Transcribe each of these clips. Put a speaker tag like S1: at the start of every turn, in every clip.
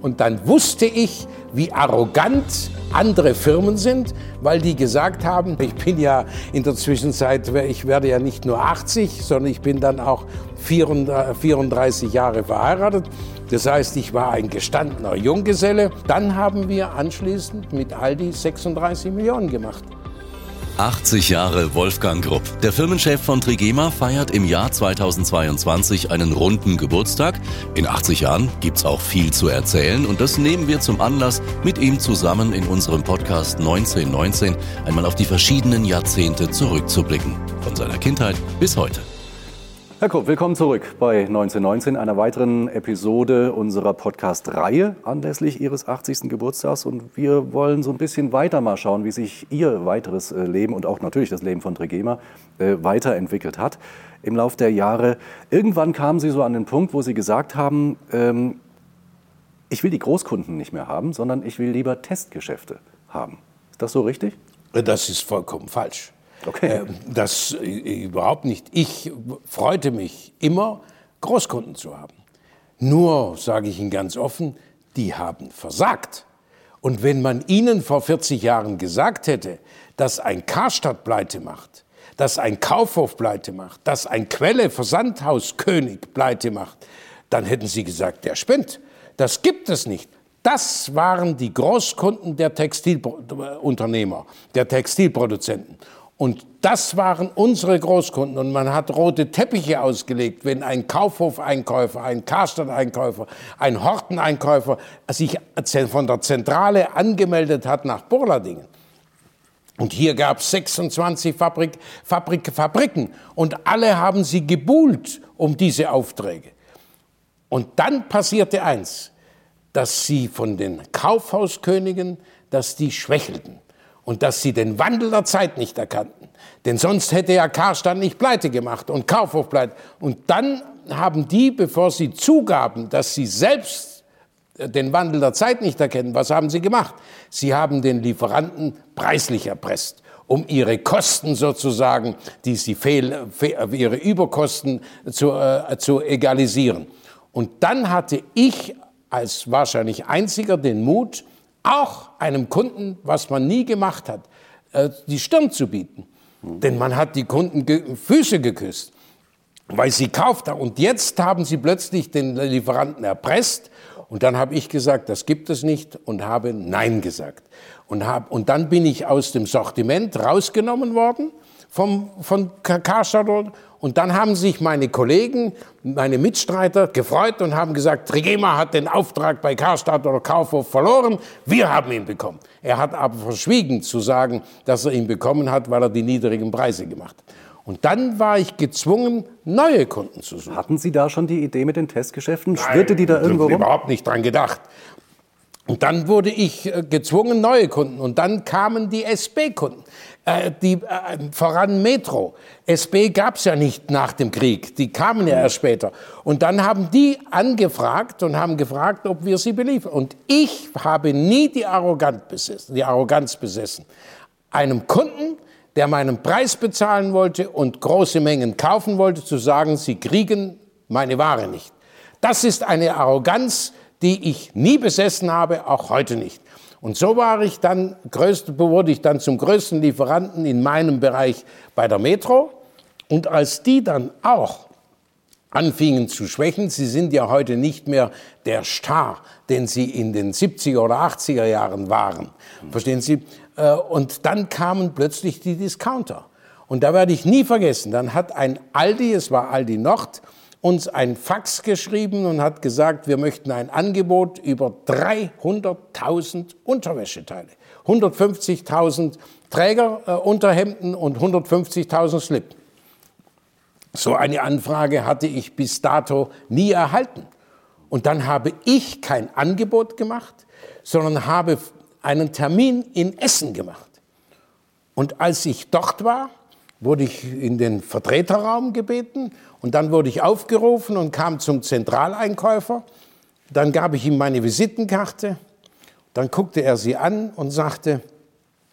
S1: Und dann wusste ich, wie arrogant andere Firmen sind, weil die gesagt haben, ich bin ja in der Zwischenzeit, ich werde ja nicht nur 80, sondern ich bin dann auch 34 Jahre verheiratet. Das heißt, ich war ein gestandener Junggeselle. Dann haben wir anschließend mit Aldi 36 Millionen gemacht.
S2: 80 Jahre Wolfgang Grupp. Der Firmenchef von Trigema feiert im Jahr 2022 einen runden Geburtstag. In 80 Jahren gibt's auch viel zu erzählen und das nehmen wir zum Anlass, mit ihm zusammen in unserem Podcast 1919 einmal auf die verschiedenen Jahrzehnte zurückzublicken. Von seiner Kindheit bis heute.
S3: Herr Krupp, willkommen zurück bei 1919, einer weiteren Episode unserer Podcast-Reihe anlässlich Ihres 80. Geburtstags. Und wir wollen so ein bisschen weiter mal schauen, wie sich Ihr weiteres äh, Leben und auch natürlich das Leben von Trigema äh, weiterentwickelt hat im Laufe der Jahre. Irgendwann kamen Sie so an den Punkt, wo Sie gesagt haben, ähm, ich will die Großkunden nicht mehr haben, sondern ich will lieber Testgeschäfte haben. Ist das so richtig?
S1: Das ist vollkommen falsch. Okay. Ähm, das äh, überhaupt nicht. Ich freute mich immer, Großkunden zu haben. Nur, sage ich Ihnen ganz offen, die haben versagt. Und wenn man Ihnen vor 40 Jahren gesagt hätte, dass ein Karstadt pleite macht, dass ein Kaufhof pleite macht, dass ein Quelle Versandhaus König pleite macht, dann hätten Sie gesagt, der spinnt. Das gibt es nicht. Das waren die Großkunden der Textilunternehmer, der Textilproduzenten. Und das waren unsere Großkunden. Und man hat rote Teppiche ausgelegt, wenn ein Kaufhof-Einkäufer, ein Karstadt-Einkäufer, ein Horten-Einkäufer sich von der Zentrale angemeldet hat nach Burladingen. Und hier gab es 26 Fabrik, Fabrik, Fabriken und alle haben sie gebuhlt um diese Aufträge. Und dann passierte eins, dass sie von den Kaufhauskönigen, dass die schwächelten und dass sie den Wandel der Zeit nicht erkannten. Denn sonst hätte ja Karstadt nicht pleite gemacht und Kaufhof pleite. Und dann haben die, bevor sie zugaben, dass sie selbst äh, den Wandel der Zeit nicht erkennen, was haben sie gemacht? Sie haben den Lieferanten preislich erpresst um ihre Kosten sozusagen, die sie fehl, ihre Überkosten zu, äh, zu egalisieren. Und dann hatte ich als wahrscheinlich einziger den Mut, auch einem Kunden, was man nie gemacht hat, äh, die Stirn zu bieten. Denn man hat die Kunden ge Füße geküsst, weil sie kauft. Und jetzt haben sie plötzlich den Lieferanten erpresst. Und dann habe ich gesagt, das gibt es nicht und habe Nein gesagt. Und, hab, und dann bin ich aus dem Sortiment rausgenommen worden vom, von Karstadt und dann haben sich meine Kollegen, meine Mitstreiter gefreut und haben gesagt, Trigema hat den Auftrag bei Karstadt oder Kaufhof verloren, wir haben ihn bekommen. Er hat aber verschwiegen zu sagen, dass er ihn bekommen hat, weil er die niedrigen Preise gemacht hat. Und dann war ich gezwungen, neue Kunden zu suchen.
S3: Hatten Sie da schon die Idee mit den Testgeschäften? Schwirrte die da irgendwo rum?
S1: überhaupt nicht dran gedacht. Und dann wurde ich äh, gezwungen, neue Kunden. Und dann kamen die SB-Kunden, äh, die, äh, voran Metro. SB gab es ja nicht nach dem Krieg, die kamen ja erst später. Und dann haben die angefragt und haben gefragt, ob wir sie beliefern. Und ich habe nie die, Arroganz besessen, die Arroganz besessen, einem Kunden, der meinen Preis bezahlen wollte und große Mengen kaufen wollte, zu sagen, sie kriegen meine Ware nicht. Das ist eine Arroganz, die ich nie besessen habe, auch heute nicht. Und so war ich dann, wurde ich dann zum größten Lieferanten in meinem Bereich bei der Metro. Und als die dann auch anfingen zu schwächen, sie sind ja heute nicht mehr der Star, den sie in den 70er oder 80er Jahren waren. Verstehen Sie? Äh, und dann kamen plötzlich die Discounter. Und da werde ich nie vergessen, dann hat ein Aldi, es war Aldi Nord, uns ein Fax geschrieben und hat gesagt, wir möchten ein Angebot über 300.000 Unterwäscheteile, 150.000 Trägerunterhemden äh, und 150.000 Slip. So eine Anfrage hatte ich bis dato nie erhalten. Und dann habe ich kein Angebot gemacht, sondern habe einen Termin in Essen gemacht. Und als ich dort war, wurde ich in den Vertreterraum gebeten und dann wurde ich aufgerufen und kam zum Zentraleinkäufer. Dann gab ich ihm meine Visitenkarte. Dann guckte er sie an und sagte,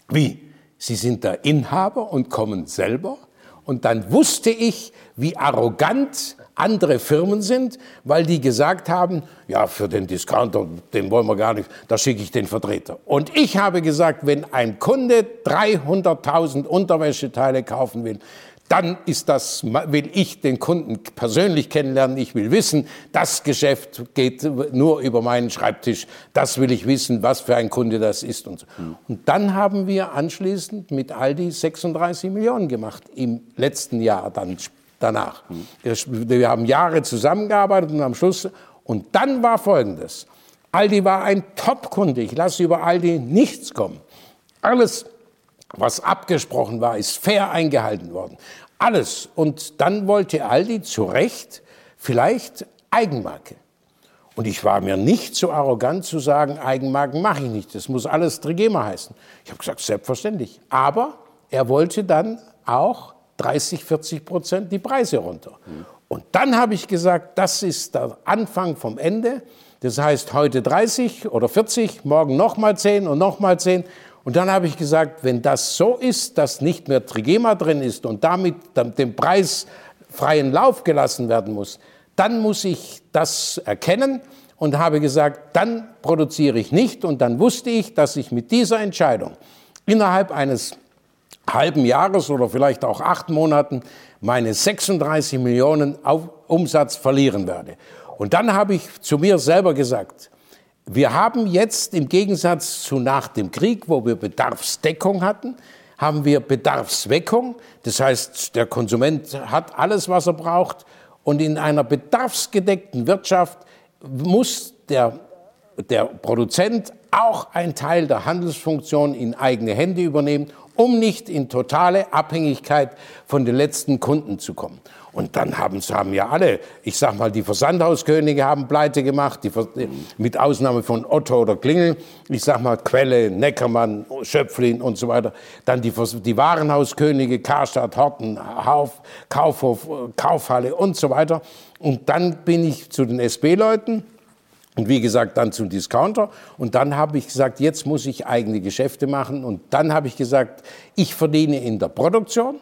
S1: wie, Sie sind der Inhaber und kommen selber? Und dann wusste ich, wie arrogant andere Firmen sind, weil die gesagt haben, ja, für den Discounter, den wollen wir gar nicht, da schicke ich den Vertreter. Und ich habe gesagt, wenn ein Kunde 300.000 Unterwäscheteile kaufen will, dann ist das, will ich den Kunden persönlich kennenlernen. Ich will wissen, das Geschäft geht nur über meinen Schreibtisch. Das will ich wissen, was für ein Kunde das ist und so. Und dann haben wir anschließend mit Aldi 36 Millionen gemacht im letzten Jahr dann danach. Wir haben Jahre zusammengearbeitet und am Schluss und dann war Folgendes. Aldi war ein Top-Kunde. Ich lasse über Aldi nichts kommen. Alles was abgesprochen war, ist fair eingehalten worden. Alles. Und dann wollte Aldi zu Recht vielleicht Eigenmarke. Und ich war mir nicht so arrogant zu sagen, Eigenmarken mache ich nicht. Das muss alles Trigema heißen. Ich habe gesagt, selbstverständlich. Aber er wollte dann auch 30, 40 Prozent die Preise runter. Und dann habe ich gesagt, das ist der Anfang vom Ende. Das heißt, heute 30 oder 40, morgen nochmal 10 und nochmal 10. Und dann habe ich gesagt, wenn das so ist, dass nicht mehr Trigema drin ist und damit dem Preis freien Lauf gelassen werden muss, dann muss ich das erkennen und habe gesagt, dann produziere ich nicht. Und dann wusste ich, dass ich mit dieser Entscheidung innerhalb eines halben Jahres oder vielleicht auch acht Monaten meine 36 Millionen Umsatz verlieren werde. Und dann habe ich zu mir selber gesagt, wir haben jetzt im Gegensatz zu nach dem Krieg, wo wir Bedarfsdeckung hatten, haben wir Bedarfsweckung. Das heißt, der Konsument hat alles, was er braucht. Und in einer bedarfsgedeckten Wirtschaft muss der, der Produzent auch einen Teil der Handelsfunktion in eigene Hände übernehmen, um nicht in totale Abhängigkeit von den letzten Kunden zu kommen. Und dann haben, haben ja alle, ich sag mal, die Versandhauskönige haben pleite gemacht, die, mit Ausnahme von Otto oder Klingel, ich sag mal Quelle, Neckermann, Schöpflin und so weiter. Dann die, die Warenhauskönige, Karstadt, Horten, Hauf, Kaufhof, Kaufhalle und so weiter. Und dann bin ich zu den SB-Leuten. Und wie gesagt, dann zum Discounter. Und dann habe ich gesagt, jetzt muss ich eigene Geschäfte machen. Und dann habe ich gesagt, ich verdiene in der Produktion.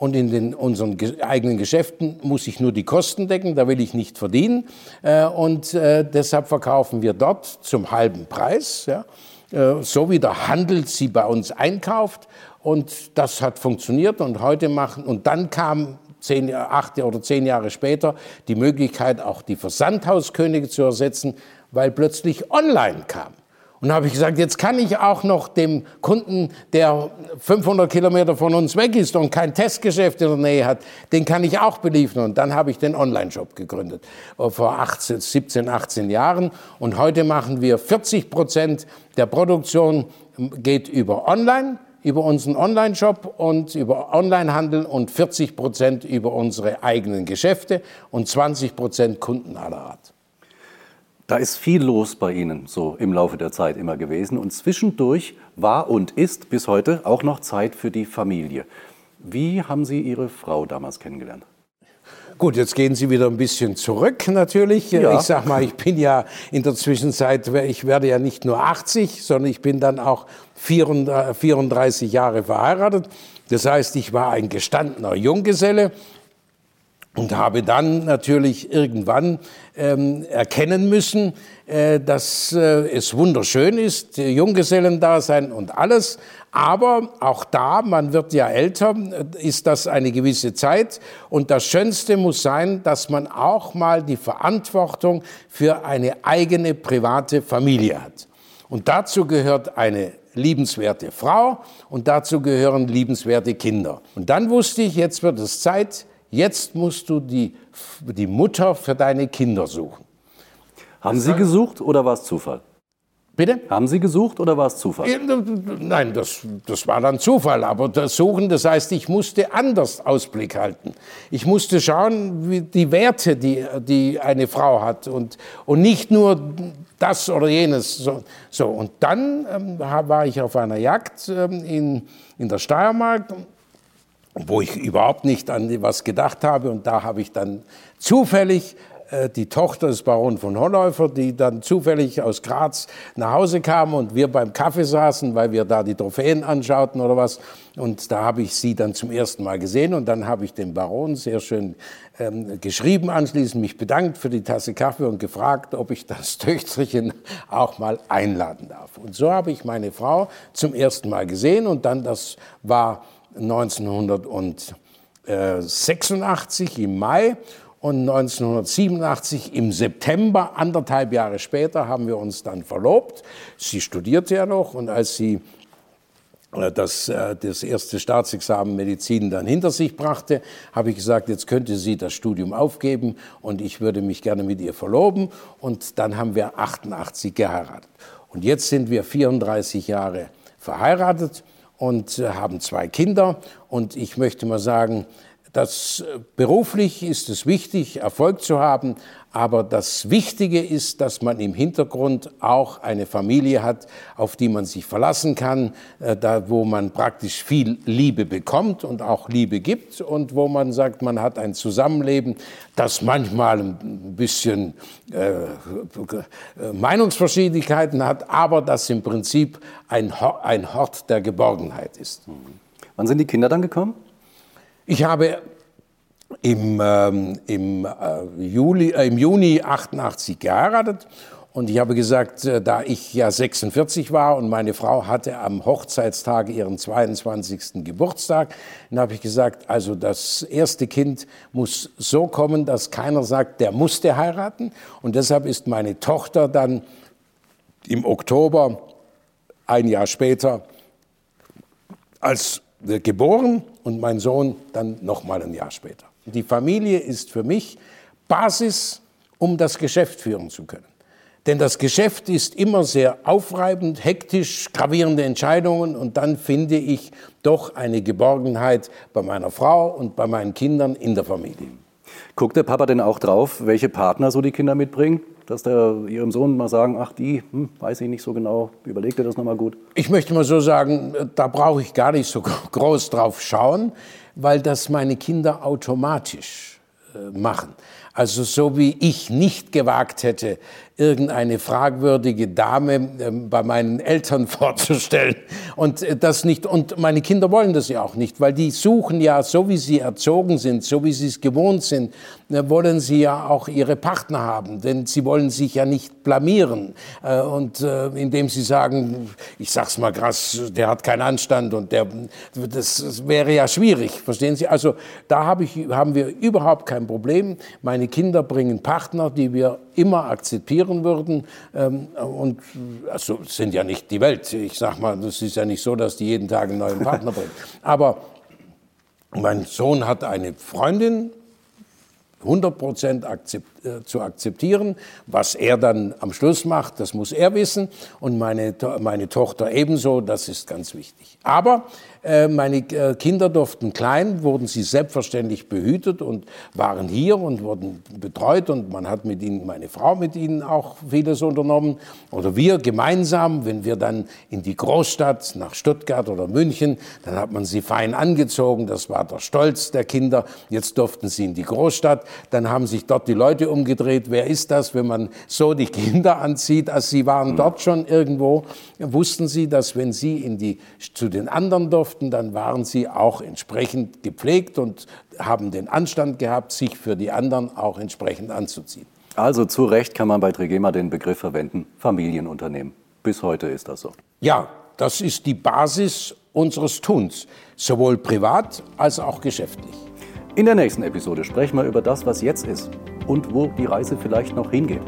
S1: Und in den, unseren eigenen Geschäften muss ich nur die Kosten decken, da will ich nicht verdienen. Äh, und äh, deshalb verkaufen wir dort zum halben Preis, ja, äh, so wie der Handel sie bei uns einkauft. Und das hat funktioniert und heute machen, und dann kam zehn, acht oder zehn Jahre später die Möglichkeit, auch die Versandhauskönige zu ersetzen, weil plötzlich online kam. Und habe ich gesagt, jetzt kann ich auch noch dem Kunden, der 500 Kilometer von uns weg ist und kein Testgeschäft in der Nähe hat, den kann ich auch beliefern. Und dann habe ich den Online-Shop gegründet, äh, vor 18, 17, 18 Jahren. Und heute machen wir 40 Prozent der Produktion ähm, geht über Online, über unseren Online-Shop und über Onlinehandel und 40 Prozent über unsere eigenen Geschäfte und 20 Prozent Kunden aller Art.
S3: Da ist viel los bei Ihnen so im Laufe der Zeit immer gewesen. Und zwischendurch war und ist bis heute auch noch Zeit für die Familie. Wie haben Sie Ihre Frau damals kennengelernt?
S1: Gut, jetzt gehen Sie wieder ein bisschen zurück natürlich. Ja. Ich sag mal, ich bin ja in der Zwischenzeit, ich werde ja nicht nur 80, sondern ich bin dann auch 34 Jahre verheiratet. Das heißt, ich war ein gestandener Junggeselle und habe dann natürlich irgendwann ähm, erkennen müssen, äh, dass äh, es wunderschön ist, Junggesellendasein und alles. Aber auch da, man wird ja älter, ist das eine gewisse Zeit. Und das Schönste muss sein, dass man auch mal die Verantwortung für eine eigene private Familie hat. Und dazu gehört eine liebenswerte Frau und dazu gehören liebenswerte Kinder. Und dann wusste ich, jetzt wird es Zeit, Jetzt musst du die, die Mutter für deine Kinder suchen.
S3: Haben Sie gesucht oder war es Zufall?
S1: Bitte?
S3: Haben Sie gesucht oder war es Zufall?
S1: Nein, das, das war dann Zufall. Aber das Suchen, das heißt, ich musste anders Ausblick halten. Ich musste schauen, wie die Werte, die, die eine Frau hat und, und nicht nur das oder jenes. So, so. Und dann ähm, war ich auf einer Jagd ähm, in, in der Steiermark wo ich überhaupt nicht an was gedacht habe. Und da habe ich dann zufällig äh, die Tochter des Baron von Honläufer, die dann zufällig aus Graz nach Hause kam und wir beim Kaffee saßen, weil wir da die Trophäen anschauten oder was. Und da habe ich sie dann zum ersten Mal gesehen und dann habe ich dem Baron sehr schön ähm, geschrieben anschließend, mich bedankt für die Tasse Kaffee und gefragt, ob ich das Töchterchen auch mal einladen darf. Und so habe ich meine Frau zum ersten Mal gesehen und dann, das war 1986 im Mai und 1987 im September, anderthalb Jahre später, haben wir uns dann verlobt. Sie studierte ja noch und als sie äh, das, äh, das erste Staatsexamen Medizin dann hinter sich brachte, habe ich gesagt, jetzt könnte sie das Studium aufgeben und ich würde mich gerne mit ihr verloben. Und dann haben wir 88 geheiratet. Und jetzt sind wir 34 Jahre verheiratet und äh, haben zwei Kinder. Und ich möchte mal sagen, das äh, beruflich ist es wichtig, Erfolg zu haben, aber das Wichtige ist, dass man im Hintergrund auch eine Familie hat, auf die man sich verlassen kann, äh, da wo man praktisch viel Liebe bekommt und auch Liebe gibt und wo man sagt, man hat ein Zusammenleben, das manchmal ein bisschen äh, Meinungsverschiedenheiten hat, aber das im Prinzip ein, ein Hort der Geborgenheit ist.
S3: Wann sind die Kinder dann gekommen?
S1: Ich habe im, ähm, im, äh, Juli, äh, im Juni 88 geheiratet und ich habe gesagt, äh, da ich ja 46 war und meine Frau hatte am Hochzeitstag ihren 22. Geburtstag, dann habe ich gesagt, also das erste Kind muss so kommen, dass keiner sagt, der musste heiraten. Und deshalb ist meine Tochter dann im Oktober, ein Jahr später, als geboren und mein Sohn dann noch mal ein Jahr später. Die Familie ist für mich Basis, um das Geschäft führen zu können. Denn das Geschäft ist immer sehr aufreibend, hektisch, gravierende Entscheidungen und dann finde ich doch eine Geborgenheit bei meiner Frau und bei meinen Kindern in der Familie.
S3: Guckt der Papa denn auch drauf, welche Partner so die Kinder mitbringen? Dass der ihrem Sohn mal sagen, ach die, hm, weiß ich nicht so genau, überlegt er das nochmal gut?
S1: Ich möchte mal so sagen, da brauche ich gar nicht so groß drauf schauen, weil das meine Kinder automatisch äh, machen. Also so wie ich nicht gewagt hätte, irgendeine fragwürdige Dame äh, bei meinen Eltern vorzustellen. Und äh, das nicht, und meine Kinder wollen das ja auch nicht, weil die suchen ja, so wie sie erzogen sind, so wie sie es gewohnt sind, äh, wollen sie ja auch ihre Partner haben, denn sie wollen sich ja nicht blamieren. Äh, und indem sie sagen, ich sag's mal krass, der hat keinen Anstand und der, das wäre ja schwierig, verstehen Sie? Also da hab ich, haben wir überhaupt kein Problem. Meine Kinder bringen Partner, die wir immer akzeptieren würden. Ähm, und also sind ja nicht die Welt. Ich sag mal, das ist ja nicht so, dass die jeden Tag einen neuen Partner bringen. Aber mein Sohn hat eine Freundin, 100 Prozent äh, zu akzeptieren. Was er dann am Schluss macht, das muss er wissen. Und meine, meine Tochter ebenso, das ist ganz wichtig. Aber meine äh, Kinder durften klein, wurden sie selbstverständlich behütet und waren hier und wurden betreut und man hat mit ihnen, meine Frau mit ihnen auch vieles unternommen. Oder wir gemeinsam, wenn wir dann in die Großstadt nach Stuttgart oder München, dann hat man sie fein angezogen, das war der Stolz der Kinder. Jetzt durften sie in die Großstadt, dann haben sich dort die Leute umgedreht, wer ist das, wenn man so die Kinder anzieht, also sie waren dort schon irgendwo, wussten sie, dass wenn sie in die, zu den anderen durften, durften, dann waren sie auch entsprechend gepflegt und haben den Anstand gehabt, sich für die anderen auch entsprechend anzuziehen.
S3: Also zu Recht kann man bei Trigema den Begriff verwenden, Familienunternehmen. Bis heute ist das so.
S1: Ja, das ist die Basis unseres Tuns, sowohl privat als auch geschäftlich.
S3: In der nächsten Episode sprechen wir über das, was jetzt ist und wo die Reise vielleicht noch hingeht.